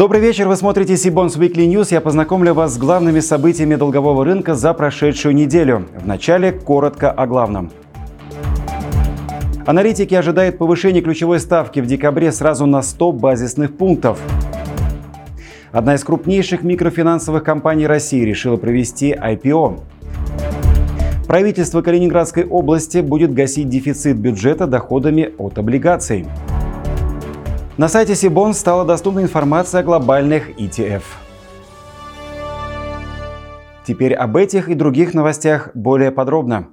Добрый вечер, вы смотрите Сибонс Weekly News. Я познакомлю вас с главными событиями долгового рынка за прошедшую неделю. Вначале коротко о главном. Аналитики ожидают повышения ключевой ставки в декабре сразу на 100 базисных пунктов. Одна из крупнейших микрофинансовых компаний России решила провести IPO. Правительство Калининградской области будет гасить дефицит бюджета доходами от облигаций. На сайте Сибон стала доступна информация о глобальных ETF. Теперь об этих и других новостях более подробно.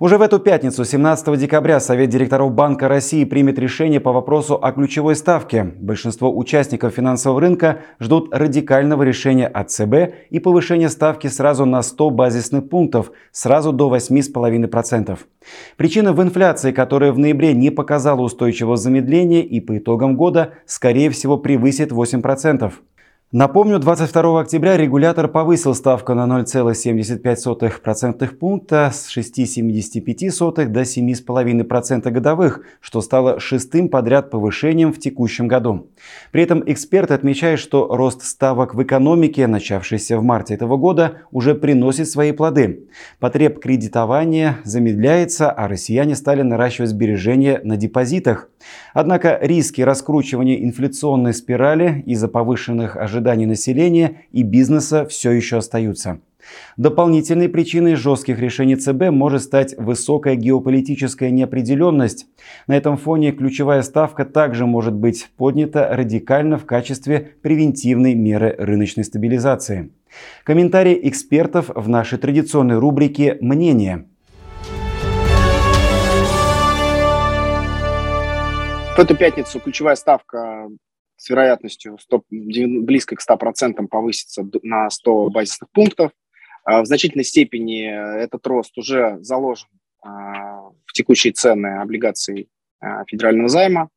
Уже в эту пятницу, 17 декабря, Совет директоров Банка России примет решение по вопросу о ключевой ставке. Большинство участников финансового рынка ждут радикального решения от ЦБ и повышения ставки сразу на 100 базисных пунктов, сразу до 8,5%. Причина в инфляции, которая в ноябре не показала устойчивого замедления и по итогам года, скорее всего, превысит 8%. Напомню, 22 октября регулятор повысил ставку на 0,75% пункта с 6,75 до 7,5% годовых, что стало шестым подряд повышением в текущем году. При этом эксперты отмечают, что рост ставок в экономике, начавшийся в марте этого года, уже приносит свои плоды. Потреб кредитования замедляется, а россияне стали наращивать сбережения на депозитах. Однако риски раскручивания инфляционной спирали из-за повышенных ожиданий населения и бизнеса все еще остаются. Дополнительной причиной жестких решений ЦБ может стать высокая геополитическая неопределенность. На этом фоне ключевая ставка также может быть поднята радикально в качестве превентивной меры рыночной стабилизации. Комментарии экспертов в нашей традиционной рубрике «Мнение». В эту пятницу ключевая ставка с вероятностью 100, близко к 100% повысится на 100 базисных пунктов. А, в значительной степени этот рост уже заложен а, в текущие цены облигаций а, федерального займа.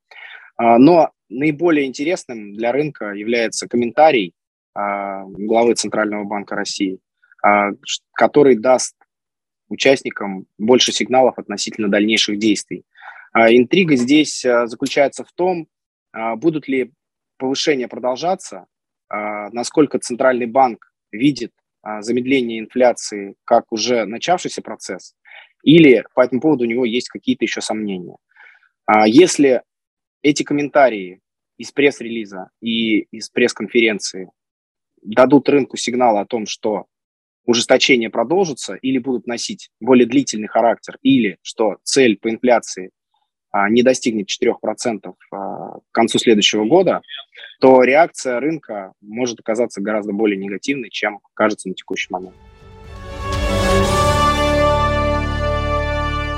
Но наиболее интересным для рынка является комментарий главы Центрального банка России, который даст участникам больше сигналов относительно дальнейших действий. Интрига здесь заключается в том, будут ли повышение продолжаться, а, насколько Центральный банк видит а, замедление инфляции как уже начавшийся процесс, или по этому поводу у него есть какие-то еще сомнения. А, если эти комментарии из пресс-релиза и из пресс-конференции дадут рынку сигнал о том, что ужесточение продолжится или будут носить более длительный характер, или что цель по инфляции а, не достигнет 4% а, к концу следующего года, то реакция рынка может оказаться гораздо более негативной, чем кажется на текущий момент.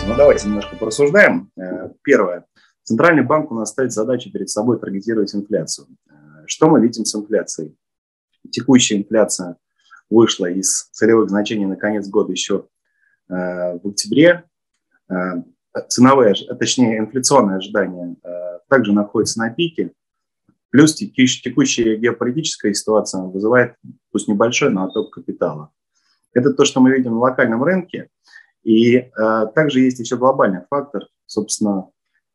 Ну, давайте немножко порассуждаем. Э, первое. Центральный банк у нас ставит задачу перед собой таргетировать инфляцию. Э, что мы видим с инфляцией? Текущая инфляция вышла из целевых значений на конец года еще э, в октябре ценовые, точнее инфляционные ожидания э, также находятся на пике. Плюс текущая геополитическая ситуация вызывает, пусть небольшой, но отток капитала. Это то, что мы видим на локальном рынке. И э, также есть еще глобальный фактор. Собственно,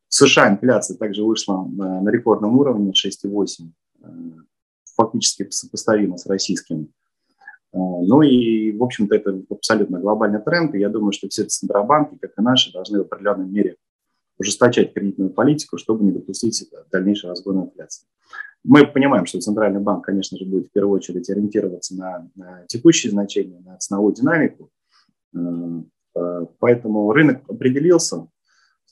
в США инфляция также вышла на, на рекордном уровне 6,8, э, фактически сопоставимо с российским. Э, ну и, в общем-то, это абсолютно глобальный тренд, и я думаю, что все центробанки, как и наши, должны в определенной мере ужесточать кредитную политику, чтобы не допустить дальнейшего разгона инфляции. Мы понимаем, что Центральный банк, конечно же, будет в первую очередь ориентироваться на, на текущие значения, на ценовую динамику, э, э, поэтому рынок определился.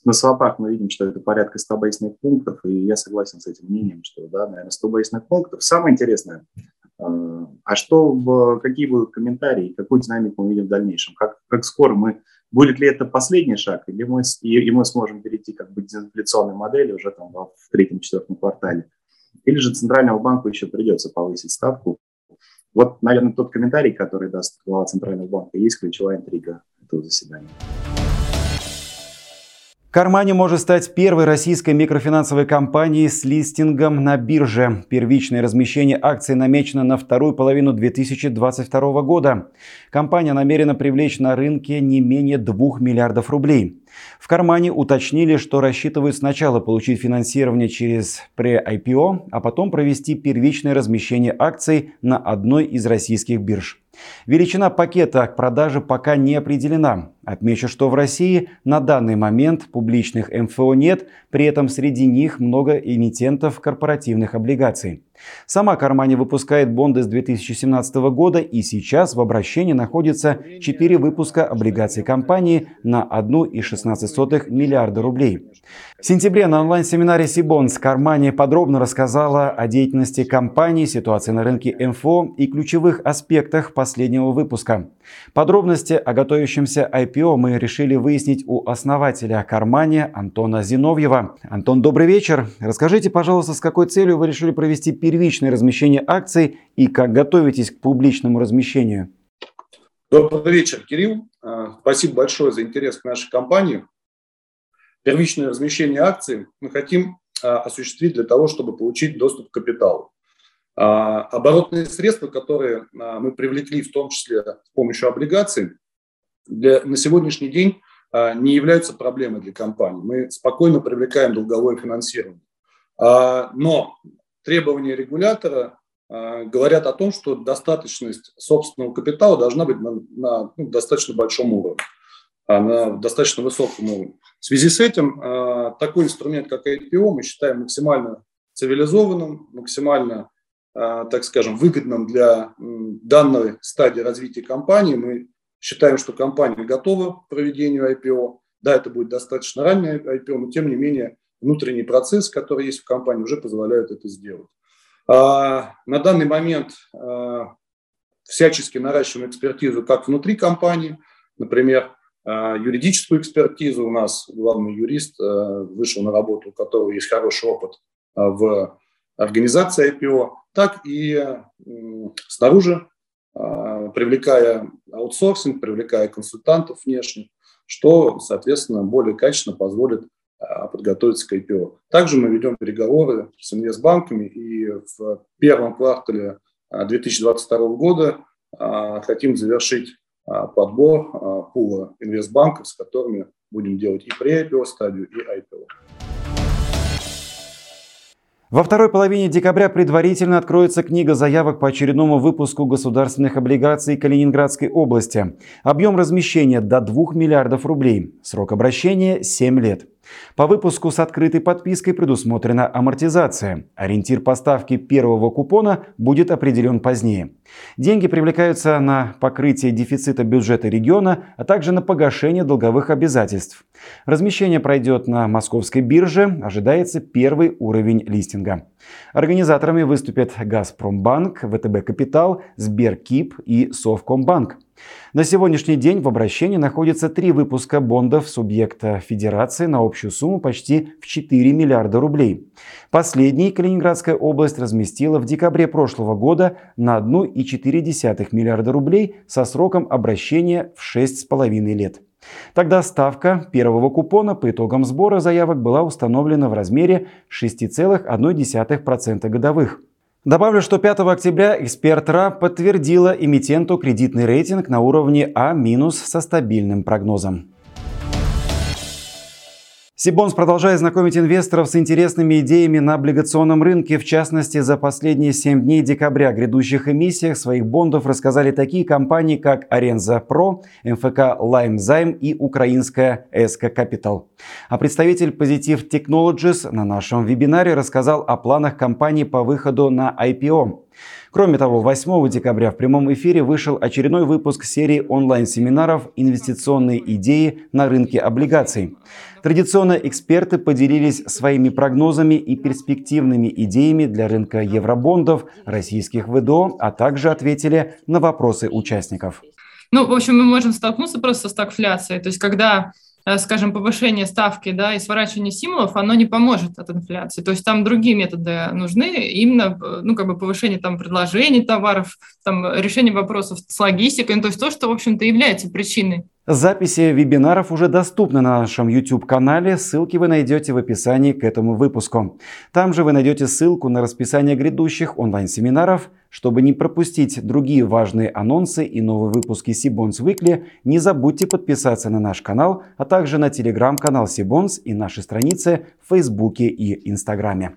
На свопах мы видим, что это порядка 100 базисных пунктов, и я согласен с этим мнением, что, да, наверное, 100 базисных пунктов. Самое интересное – а что, какие будут комментарии, какую динамику мы видим в дальнейшем? Как, как скоро мы, будет ли это последний шаг, или мы, и, и мы сможем перейти как бы к дезинфляционной модели уже там в третьем-четвертом квартале? Или же Центральному банку еще придется повысить ставку? Вот, наверное, тот комментарий, который даст глава Центрального банка, есть ключевая интрига этого заседания. Кармани может стать первой российской микрофинансовой компанией с листингом на бирже. Первичное размещение акций намечено на вторую половину 2022 года. Компания намерена привлечь на рынке не менее 2 миллиардов рублей. В кармане уточнили, что рассчитывают сначала получить финансирование через пре-IPO, а потом провести первичное размещение акций на одной из российских бирж. Величина пакета к продаже пока не определена. Отмечу, что в России на данный момент публичных МФО нет, при этом среди них много эмитентов корпоративных облигаций. Сама Кармани выпускает бонды с 2017 года и сейчас в обращении находится 4 выпуска облигаций компании на 1,16 миллиарда рублей. В сентябре на онлайн-семинаре Сибонс Кармани подробно рассказала о деятельности компании, ситуации на рынке МФО и ключевых аспектах последнего выпуска. Подробности о готовящемся IPO мы решили выяснить у основателя Кармани Антона Зиновьева. Антон, добрый вечер. Расскажите, пожалуйста, с какой целью вы решили провести первичное размещение акций и как готовитесь к публичному размещению? Добрый вечер, Кирилл. А, спасибо большое за интерес к нашей компании. Первичное размещение акций мы хотим а, осуществить для того, чтобы получить доступ к капиталу. А, оборотные средства, которые мы привлекли, в том числе с помощью облигаций, для, на сегодняшний день не являются проблемой для компании. Мы спокойно привлекаем долговое финансирование. Но требования регулятора э, говорят о том, что достаточность собственного капитала должна быть на, на ну, достаточно большом уровне, а на достаточно высоком уровне. В связи с этим такой инструмент, как IPO, мы считаем максимально цивилизованным, максимально, так скажем, выгодным для данной стадии развития компании. Мы считаем, что компания готова к проведению IPO. Да, это будет достаточно раннее IPO, но тем не менее внутренний процесс, который есть в компании, уже позволяют это сделать. А, на данный момент а, всячески наращиваем экспертизу как внутри компании, например, а, юридическую экспертизу. У нас главный юрист вышел на работу, у которого есть хороший опыт в организации IPO, так и снаружи, привлекая аутсорсинг, привлекая консультантов внешних, что, соответственно, более качественно позволит а, подготовиться к IPO. Также мы ведем переговоры с инвестбанками и в первом квартале 2022 а, года а, хотим завершить подбор пула инвестбанков, с которыми будем делать и pre-IPO стадию, и IPO. Во второй половине декабря предварительно откроется книга заявок по очередному выпуску государственных облигаций Калининградской области. Объем размещения до 2 миллиардов рублей. Срок обращения 7 лет. По выпуску с открытой подпиской предусмотрена амортизация. Ориентир поставки первого купона будет определен позднее. Деньги привлекаются на покрытие дефицита бюджета региона, а также на погашение долговых обязательств. Размещение пройдет на московской бирже, ожидается первый уровень листинга. Организаторами выступят «Газпромбанк», «ВТБ Капитал», «Сберкип» и «Совкомбанк». На сегодняшний день в обращении находится три выпуска бондов субъекта Федерации на общую сумму почти в 4 миллиарда рублей. Последний Калининградская область разместила в декабре прошлого года на 1,4 миллиарда рублей со сроком обращения в 6,5 лет. Тогда ставка первого купона по итогам сбора заявок была установлена в размере 6,1% годовых. Добавлю, что 5 октября эксперт РА подтвердила эмитенту кредитный рейтинг на уровне А- со стабильным прогнозом. Сибонс продолжает знакомить инвесторов с интересными идеями на облигационном рынке. В частности, за последние 7 дней декабря о грядущих эмиссиях своих бондов рассказали такие компании, как Аренза Про, МФК Лайм Займ и украинская Эска Капитал. А представитель Positive Technologies на нашем вебинаре рассказал о планах компании по выходу на IPO. Кроме того, 8 декабря в прямом эфире вышел очередной выпуск серии онлайн-семинаров «Инвестиционные идеи на рынке облигаций». Традиционно эксперты поделились своими прогнозами и перспективными идеями для рынка евробондов, российских ВДО, а также ответили на вопросы участников. Ну, в общем, мы можем столкнуться просто со стагфляцией. То есть, когда скажем, повышение ставки да, и сворачивание стимулов, оно не поможет от инфляции. То есть там другие методы нужны, именно э, ну, как бы повышение там, предложений товаров, там, решение вопросов с логистикой, ну, то есть то, что, в общем-то, является причиной Записи вебинаров уже доступны на нашем YouTube-канале, ссылки вы найдете в описании к этому выпуску. Там же вы найдете ссылку на расписание грядущих онлайн-семинаров. Чтобы не пропустить другие важные анонсы и новые выпуски Сибонс Weekly, не забудьте подписаться на наш канал, а также на телеграм-канал Сибонс и наши страницы в Фейсбуке и Инстаграме.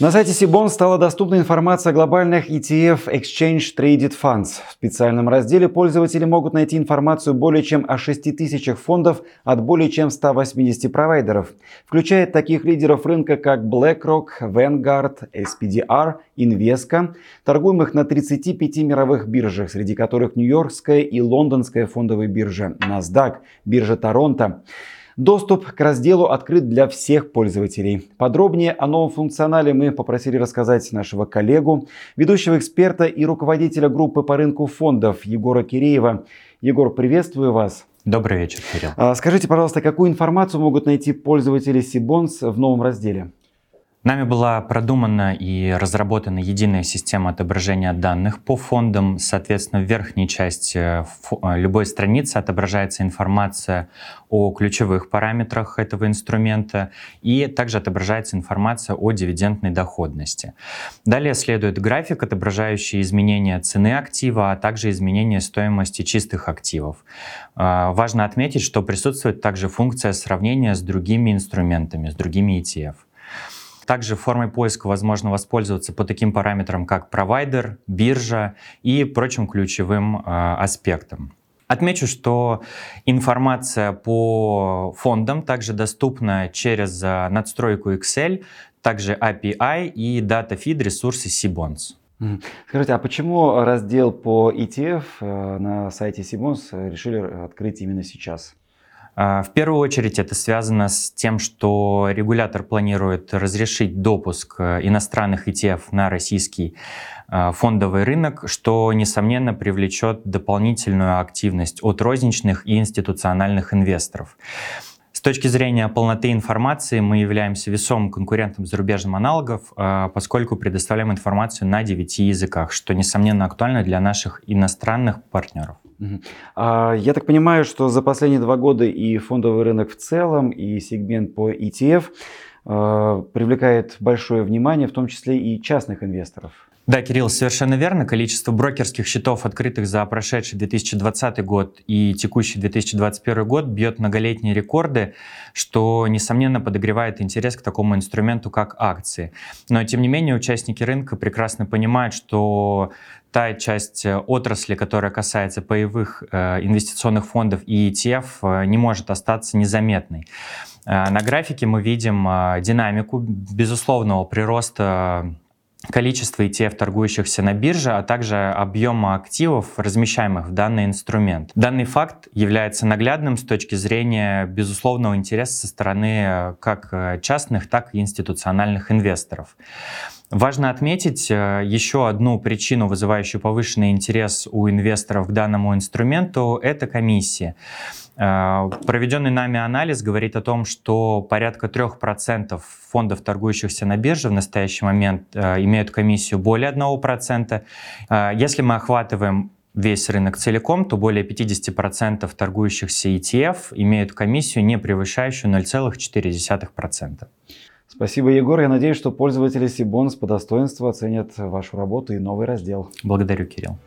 На сайте Сибон стала доступна информация о глобальных ETF Exchange Traded Funds. В специальном разделе пользователи могут найти информацию более чем о 6 тысячах фондов от более чем 180 провайдеров, включая таких лидеров рынка, как BlackRock, Vanguard, SPDR, Invesco, торгуемых на 35 мировых биржах, среди которых Нью-Йоркская и Лондонская фондовые биржи, NASDAQ, биржа Торонто. Доступ к разделу открыт для всех пользователей. Подробнее о новом функционале мы попросили рассказать нашего коллегу, ведущего эксперта и руководителя группы по рынку фондов Егора Киреева. Егор, приветствую вас. Добрый вечер, Кирилл. А, скажите, пожалуйста, какую информацию могут найти пользователи Сибонс в новом разделе? Нами была продумана и разработана единая система отображения данных по фондам. Соответственно, в верхней части э, э, любой страницы отображается информация о ключевых параметрах этого инструмента и также отображается информация о дивидендной доходности. Далее следует график, отображающий изменения цены актива, а также изменения стоимости чистых активов. Э, важно отметить, что присутствует также функция сравнения с другими инструментами, с другими ETF. Также формой поиска возможно воспользоваться по таким параметрам, как провайдер, биржа и прочим ключевым э, аспектам. Отмечу, что информация по фондам также доступна через э, надстройку Excel, также API и DataFeed ресурсы Sibons. Скажите, а почему раздел по ETF э, на сайте Sibons решили открыть именно сейчас? А, в первую очередь это связано с тем, что регулятор планирует разрешить допуск э, иностранных ETF на российский э, фондовый рынок, что, несомненно, привлечет дополнительную активность от розничных и институциональных инвесторов. С точки зрения полноты информации мы являемся весомым конкурентом зарубежным аналогов, э, поскольку предоставляем информацию на 9 языках, что, несомненно, актуально для наших иностранных партнеров. А, я так понимаю, что за последние два года и фондовый рынок в целом, и сегмент по ETF а, привлекает большое внимание, в том числе и частных инвесторов. Да, Кирилл, совершенно верно. Количество брокерских счетов, открытых за прошедший 2020 год и текущий 2021 год, бьет многолетние рекорды, что, несомненно, подогревает интерес к такому инструменту, как акции. Но, тем не менее, участники рынка прекрасно понимают, что та часть э, отрасли, которая касается паевых э, инвестиционных фондов и ETF, э, не может остаться незаметной. На графике мы видим динамику безусловного прироста количества ETF, торгующихся на бирже, а также объема активов, размещаемых в данный инструмент. Данный факт является наглядным с точки зрения безусловного интереса со стороны как частных, так и институциональных инвесторов. Важно отметить э, еще одну причину, вызывающую повышенный интерес у инвесторов к данному инструменту – это комиссия. Э, проведенный нами анализ говорит о том, что порядка 3% фондов, торгующихся на бирже в настоящий момент, э, имеют комиссию более 1%. Если мы охватываем весь рынок целиком, то более 50% торгующихся ETF имеют комиссию, не превышающую 0,4%. Спасибо, Егор. Я надеюсь, что пользователи Сибонс по достоинству оценят вашу работу и новый раздел. Благодарю, Кирилл.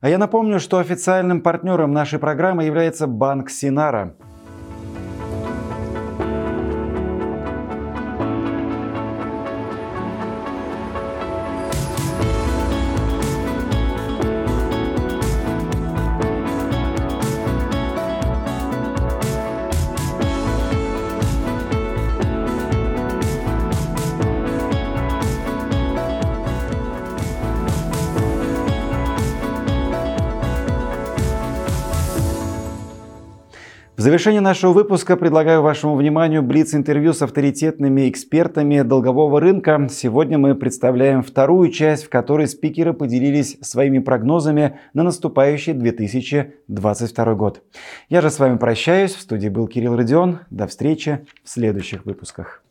А я напомню, что официальным партнером нашей программы является банк Синара. Завершение нашего выпуска предлагаю вашему вниманию блиц-интервью с авторитетными экспертами долгового рынка. Сегодня мы представляем вторую часть, в которой спикеры поделились своими прогнозами на наступающий 2022 год. Я же с вами прощаюсь. В студии был Кирилл Родион. До встречи в следующих выпусках.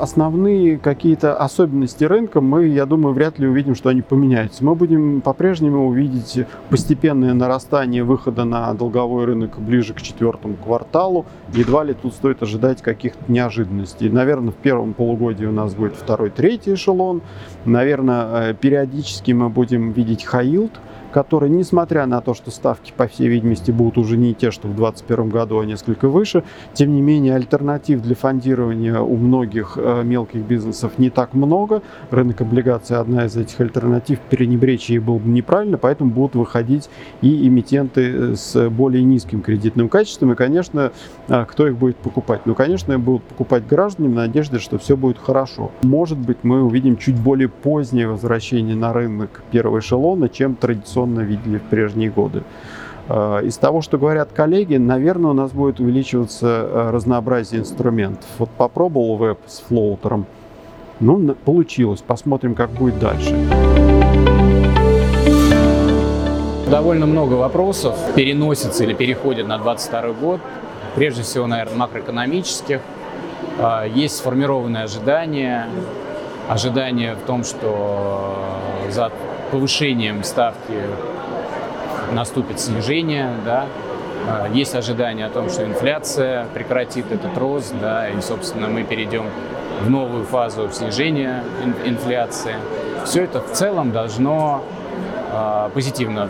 Основные какие-то особенности рынка мы, я думаю, вряд ли увидим, что они поменяются. Мы будем по-прежнему увидеть постепенное нарастание выхода на долговой рынок ближе к четвертому кварталу. Едва ли тут стоит ожидать каких-то неожиданностей. Наверное, в первом полугодии у нас будет второй, третий эшелон. Наверное, э, периодически мы будем видеть high yield, которые, несмотря на то, что ставки, по всей видимости, будут уже не те, что в 2021 году, а несколько выше, тем не менее альтернатив для фондирования у многих э, мелких бизнесов не так много. Рынок облигаций одна из этих альтернатив, перенебречь ей было бы неправильно, поэтому будут выходить и эмитенты э, с более низким кредитным качеством. И, конечно, э, кто их будет покупать? Ну, конечно, будут покупать граждане в надежде, что все будет хорошо. Может быть, мы увидим чуть более позднее возвращение на рынок первого эшелона, чем традиционно традиционно видели в прежние годы. Э, из того, что говорят коллеги, наверное, у нас будет увеличиваться э, разнообразие инструментов. Вот попробовал веб с флоутером, ну, получилось. Посмотрим, как будет дальше. Довольно много вопросов переносится или переходит на 2022 год. Прежде всего, наверное, макроэкономических. Э, есть сформированные ожидания. Ожидания в том, что за повышением ставки наступит снижение, да, а, есть ожидание о том, что инфляция прекратит этот рост, да, и, собственно, мы перейдем в новую фазу снижения инфляции. Все это в целом должно э, позитивно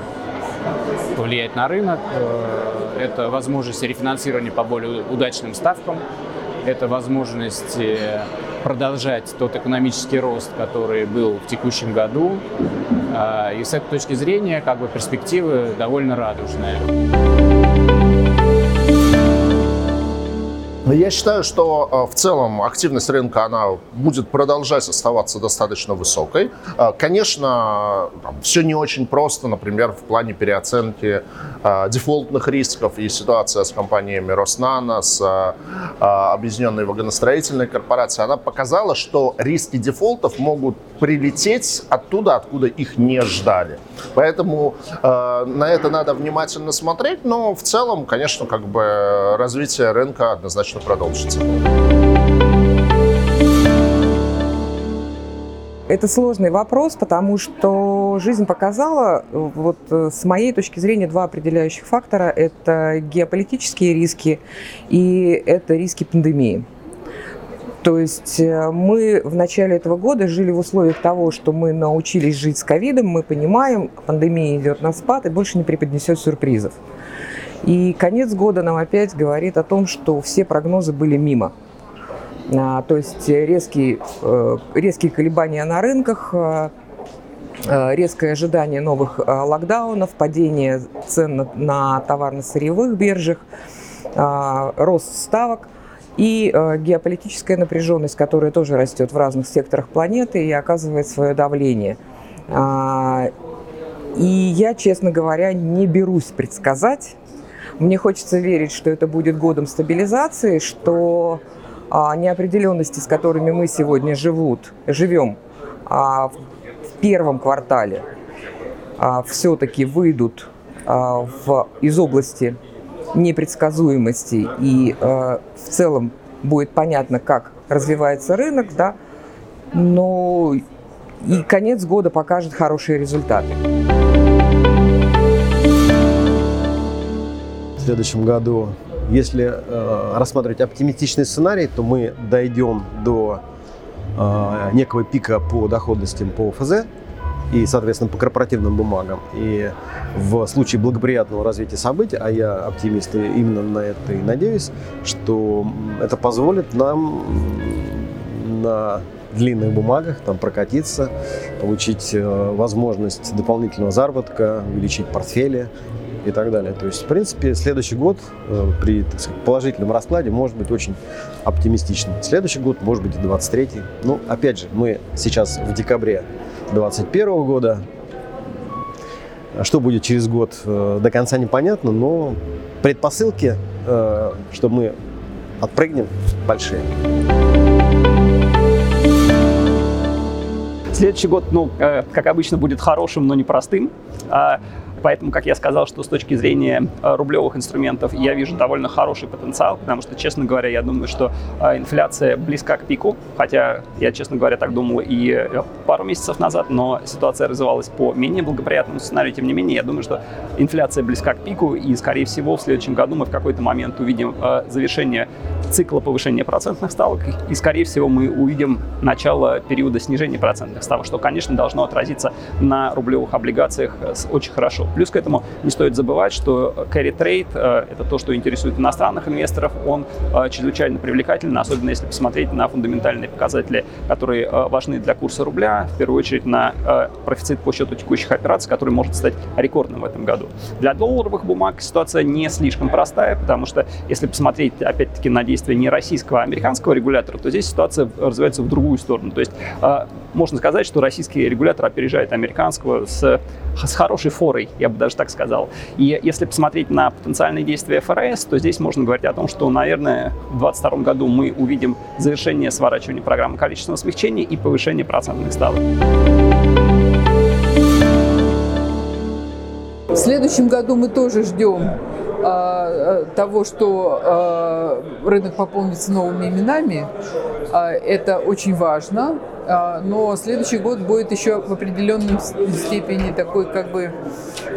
повлиять на рынок. Э, это возможность рефинансирования по более удачным ставкам, это возможность продолжать тот экономический рост, который был в текущем году. А, и с этой точки зрения как бы перспективы довольно радужные. Но я считаю, что э, в целом активность рынка она будет продолжать оставаться достаточно высокой. Э, конечно, все не очень просто, например, в плане переоценки э, дефолтных рисков и ситуация с компаниями Роснана, с Объединенной вагоностроительной корпорацией, она показала, что риски дефолтов могут прилететь оттуда, откуда их не ждали. Поэтому на это надо внимательно смотреть, но в целом, конечно, как бы развитие рынка однозначно продолжится. Это сложный вопрос, потому что жизнь показала, вот э, с моей точки зрения, два определяющих фактора. Это геополитические риски и это риски пандемии. То есть э, мы в начале этого года жили в условиях того, что мы научились жить с ковидом, мы понимаем, пандемия идет на спад и больше не преподнесет сюрпризов. И конец года нам опять говорит о том, что все прогнозы были мимо. А, то есть резкие, э, резкие колебания на рынках, э, э, резкое ожидание новых локдаунов, падение цен на товарно-сырьевых биржах, рост ставок и геополитическая напряженность, которая тоже растет в разных секторах планеты и оказывает свое давление. А, и я, честно говоря, не берусь предсказать, мне хочется верить, что это будет годом стабилизации, что а, неопределенности, с которыми мы сегодня живут, живем а, в первом квартале, а, все-таки выйдут а, в, из области непредсказуемости и а, в целом будет понятно, как развивается рынок, да, но и конец года покажет хорошие результаты. В следующем году. Если э, рассматривать оптимистичный сценарий, то мы дойдем до э, некого пика по доходностям по ФЗ и, соответственно, по корпоративным бумагам. И в случае благоприятного развития событий, а я оптимист именно на это и надеюсь, что это позволит нам на длинных бумагах там прокатиться, получить э, возможность дополнительного заработка, увеличить портфели и так далее. То есть, в принципе, следующий год э, при сказать, положительном раскладе может быть очень оптимистичным. Следующий год может быть и 23-й. Ну, опять же, мы сейчас в декабре 2021 года. Что будет через год, э, до конца непонятно, но предпосылки, э, что мы отпрыгнем, большие. Следующий год, ну, как обычно, будет хорошим, но непростым. Поэтому, как я сказал, что с точки зрения э, рублевых инструментов я вижу довольно хороший потенциал, потому что, честно говоря, я думаю, что э, инфляция близка к пику, хотя я, честно говоря, так думал и э, пару месяцев назад, но ситуация развивалась по менее благоприятному сценарию. Тем не менее, я думаю, что инфляция близка к пику, и, скорее всего, в следующем году мы в какой-то момент увидим завершение цикла повышения процентных ставок, и, скорее всего, мы увидим начало периода снижения процентных ставок, что, конечно, должно отразиться на рублевых облигациях очень хорошо. Плюс к этому не стоит забывать, что carry trade э, – это то, что интересует иностранных инвесторов, он э, чрезвычайно привлекательный, особенно если посмотреть на фундаментальные показатели, которые э, важны для курса рубля, в первую очередь на профицит по счету текущих операций, который может стать рекордным в этом году. Для долларовых бумаг ситуация не слишком простая, потому что если посмотреть, опять-таки, на действия не российского, а американского регулятора, то здесь ситуация развивается в другую сторону. То есть можно сказать, что российский регулятор опережает американского с, с хорошей форой, я бы даже так сказал. И если посмотреть на потенциальные действия ФРС, то здесь можно говорить о том, что, наверное, в 2022 году мы увидим завершение сворачивания программы количественного смягчения и повышение процентных ставок. В следующем году мы тоже ждем а, того, что а, рынок пополнится новыми именами. А, это очень важно. А, но следующий год будет еще в определенной степени такой как бы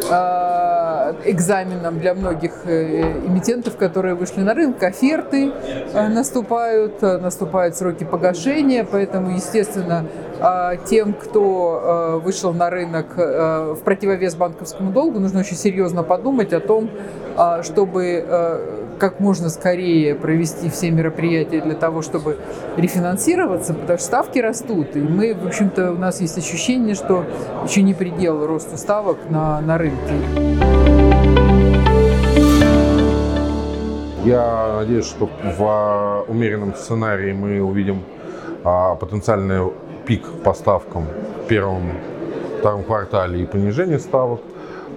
а, экзаменом для многих э, эмитентов, которые вышли на рынок. Оферты э, наступают, наступают сроки погашения, поэтому, естественно, а, тем, кто вышел на рынок в противовес банковскому долгу, нужно очень серьезно подумать о том, чтобы как можно скорее провести все мероприятия для того, чтобы рефинансироваться, потому что ставки растут. И мы, в общем-то, у нас есть ощущение, что еще не предел росту ставок на, на рынке. Я надеюсь, что в умеренном сценарии мы увидим а, потенциальный пик по ставкам в первом, втором квартале и понижение ставок.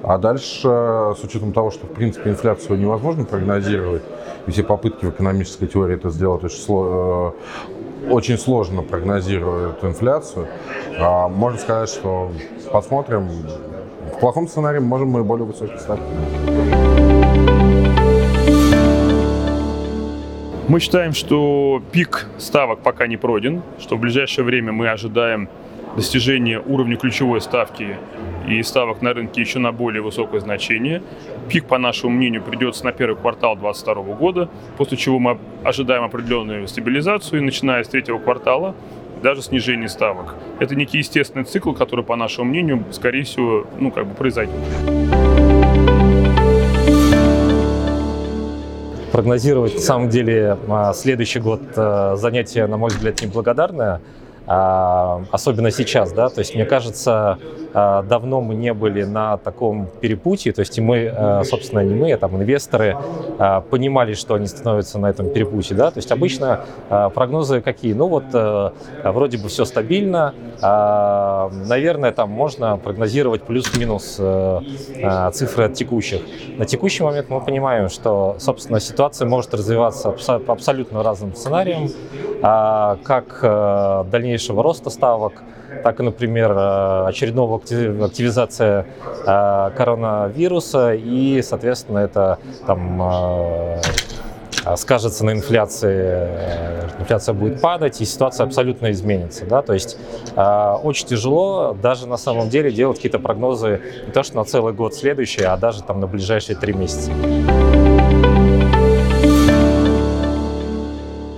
А дальше, с учетом того, что, в принципе, инфляцию невозможно прогнозировать, и все попытки в экономической теории это сделать очень, сло, э, очень сложно прогнозируют инфляцию, а можно сказать, что посмотрим. В плохом сценарии можем мы более высокие ставки. Мы считаем, что пик ставок пока не пройден, что в ближайшее время мы ожидаем достижения уровня ключевой ставки и ставок на рынке еще на более высокое значение. Пик, по нашему мнению, придется на первый квартал 2022 года, после чего мы ожидаем определенную стабилизацию, и начиная с третьего квартала даже снижение ставок. Это некий естественный цикл, который, по нашему мнению, скорее всего, ну, как бы произойдет. Прогнозировать, на самом деле, а, следующий год э, занятие, на мой взгляд, неблагодарное. А, особенно сейчас, да, то есть мне кажется, а, давно мы не были на таком перепутье, то есть мы, а, собственно, не мы, а там инвесторы понимали, что они становятся на этом перепутье, да, то есть обычно прогнозы какие, ну вот вроде бы все стабильно, наверное, там можно прогнозировать плюс-минус цифры от текущих. На текущий момент мы понимаем, что, собственно, ситуация может развиваться по абсолютно разным сценариям, как дальнейшее дальнейшего роста ставок, так и, например, э, очередного активизация э, коронавируса, и, соответственно, это там э, скажется на инфляции, инфляция будет падать, и ситуация абсолютно изменится. Да? То есть э, очень тяжело даже на самом деле делать какие-то прогнозы не то что на целый год следующий, а даже там на ближайшие три месяца.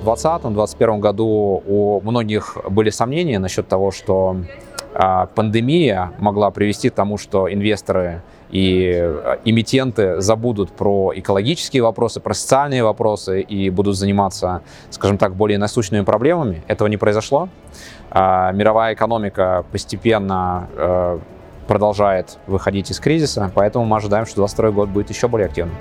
2020-2021 году у многих были сомнения насчет того, что а, пандемия могла привести к тому, что инвесторы и а, эмитенты забудут про экологические вопросы, про социальные вопросы и будут заниматься, скажем так, более насущными проблемами. Этого не произошло. А, мировая экономика постепенно продолжает выходить из кризиса, поэтому мы ожидаем, что 2022 год будет еще более активным.